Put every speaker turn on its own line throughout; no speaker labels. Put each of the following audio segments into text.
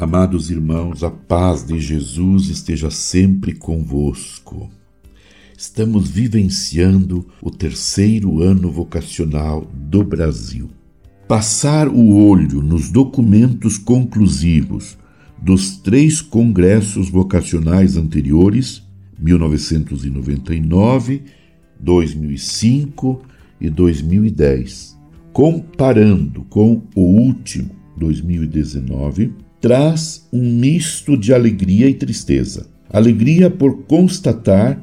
Amados irmãos, a paz de Jesus esteja sempre convosco. Estamos vivenciando o terceiro ano vocacional do Brasil. Passar o olho nos documentos conclusivos dos três congressos vocacionais anteriores, 1999, 2005 e 2010, comparando com o último, 2019, traz um misto de alegria e tristeza. Alegria por constatar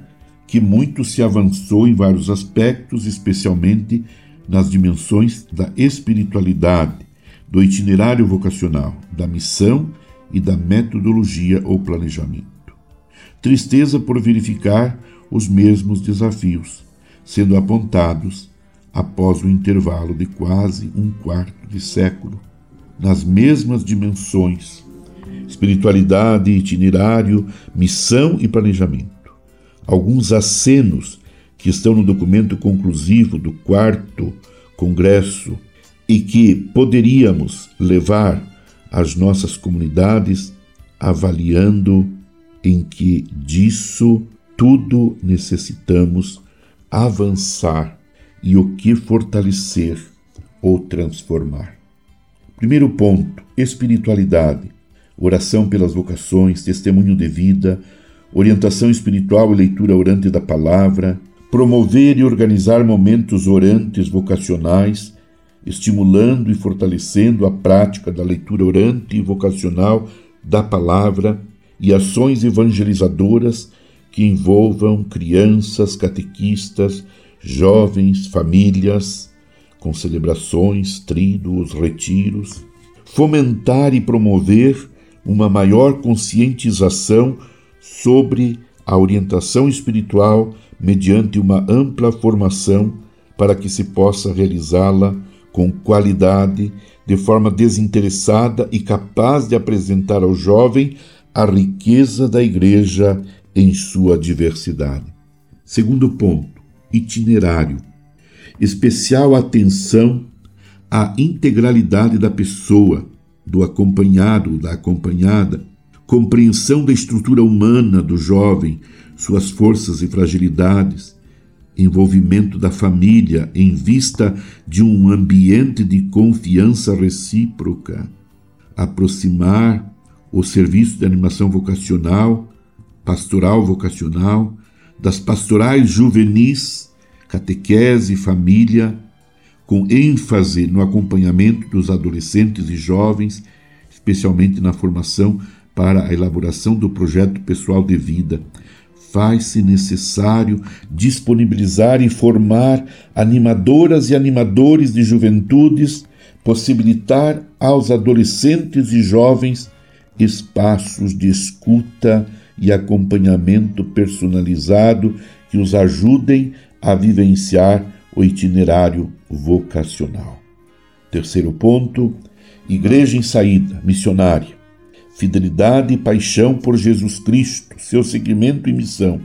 que muito se avançou em vários aspectos, especialmente nas dimensões da espiritualidade, do itinerário vocacional, da missão e da metodologia ou planejamento. Tristeza por verificar os mesmos desafios, sendo apontados após o intervalo de quase um quarto de século nas mesmas dimensões: espiritualidade, itinerário, missão e planejamento. Alguns acenos que estão no documento conclusivo do quarto congresso e que poderíamos levar às nossas comunidades avaliando em que disso tudo necessitamos avançar e o que fortalecer ou transformar. Primeiro ponto: espiritualidade. Oração pelas vocações, testemunho de vida, orientação espiritual e leitura orante da palavra, promover e organizar momentos orantes vocacionais, estimulando e fortalecendo a prática da leitura orante e vocacional da palavra e ações evangelizadoras que envolvam crianças, catequistas, jovens, famílias, com celebrações, tridos, retiros, fomentar e promover uma maior conscientização sobre a orientação espiritual mediante uma ampla formação para que se possa realizá-la com qualidade, de forma desinteressada e capaz de apresentar ao jovem a riqueza da Igreja em sua diversidade. Segundo ponto, itinerário especial atenção à integralidade da pessoa, do acompanhado, da acompanhada, compreensão da estrutura humana do jovem, suas forças e fragilidades, envolvimento da família em vista de um ambiente de confiança recíproca, aproximar o serviço de animação vocacional, pastoral vocacional, das pastorais juvenis catequese e família, com ênfase no acompanhamento dos adolescentes e jovens, especialmente na formação para a elaboração do projeto pessoal de vida. Faz-se necessário disponibilizar e formar animadoras e animadores de juventudes, possibilitar aos adolescentes e jovens espaços de escuta e acompanhamento personalizado que os ajudem a vivenciar o itinerário vocacional. Terceiro ponto: Igreja em saída, missionária. Fidelidade e paixão por Jesus Cristo, seu seguimento e missão.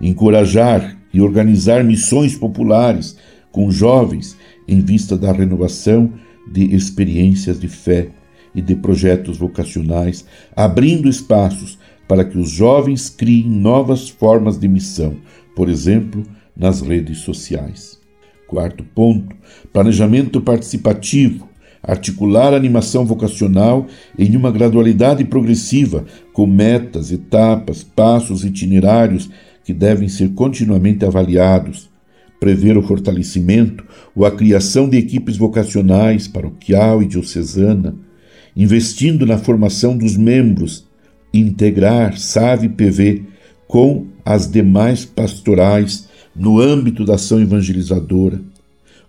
Encorajar e organizar missões populares com jovens em vista da renovação de experiências de fé e de projetos vocacionais, abrindo espaços para que os jovens criem novas formas de missão, por exemplo, nas redes sociais. Quarto ponto: planejamento participativo. Articular a animação vocacional em uma gradualidade progressiva, com metas, etapas, passos itinerários que devem ser continuamente avaliados. Prever o fortalecimento ou a criação de equipes vocacionais, paroquial e diocesana, investindo na formação dos membros, integrar SAVE PV com as demais pastorais no âmbito da ação evangelizadora,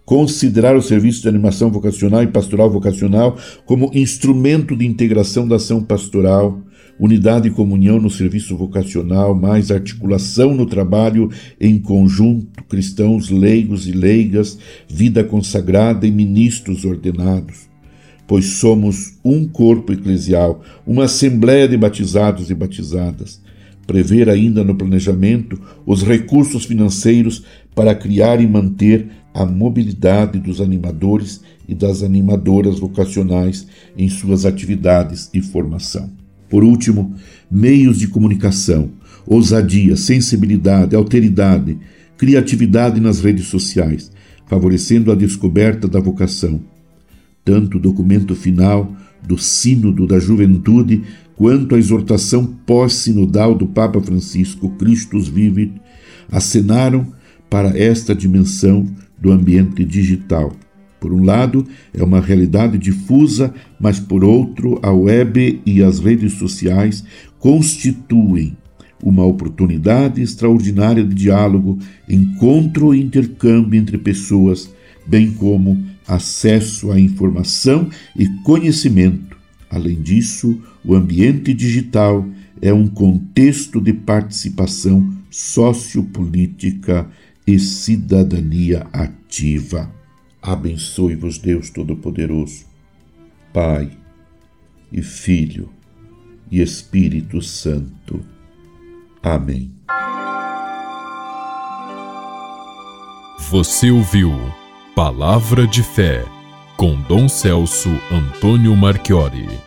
considerar o serviço de animação vocacional e pastoral vocacional como instrumento de integração da ação pastoral, unidade e comunhão no serviço vocacional, mais articulação no trabalho em conjunto, cristãos leigos e leigas, vida consagrada e ministros ordenados. Pois somos um corpo eclesial, uma assembleia de batizados e batizadas prever ainda no planejamento os recursos financeiros para criar e manter a mobilidade dos animadores e das animadoras vocacionais em suas atividades e formação. Por último, meios de comunicação, ousadia, sensibilidade, alteridade, criatividade nas redes sociais, favorecendo a descoberta da vocação. Tanto o documento final do Sínodo da Juventude quanto a exortação pós-sinodal do Papa Francisco Christus Vivit acenaram para esta dimensão do ambiente digital. Por um lado, é uma realidade difusa, mas por outro, a web e as redes sociais constituem uma oportunidade extraordinária de diálogo, encontro e intercâmbio entre pessoas, bem como acesso à informação e conhecimento. Além disso, o ambiente digital é um contexto de participação sociopolítica e cidadania ativa. Abençoe-vos, Deus Todo-Poderoso, Pai e Filho e Espírito Santo. Amém.
Você ouviu Palavra de Fé com Dom Celso Antônio Marchiori.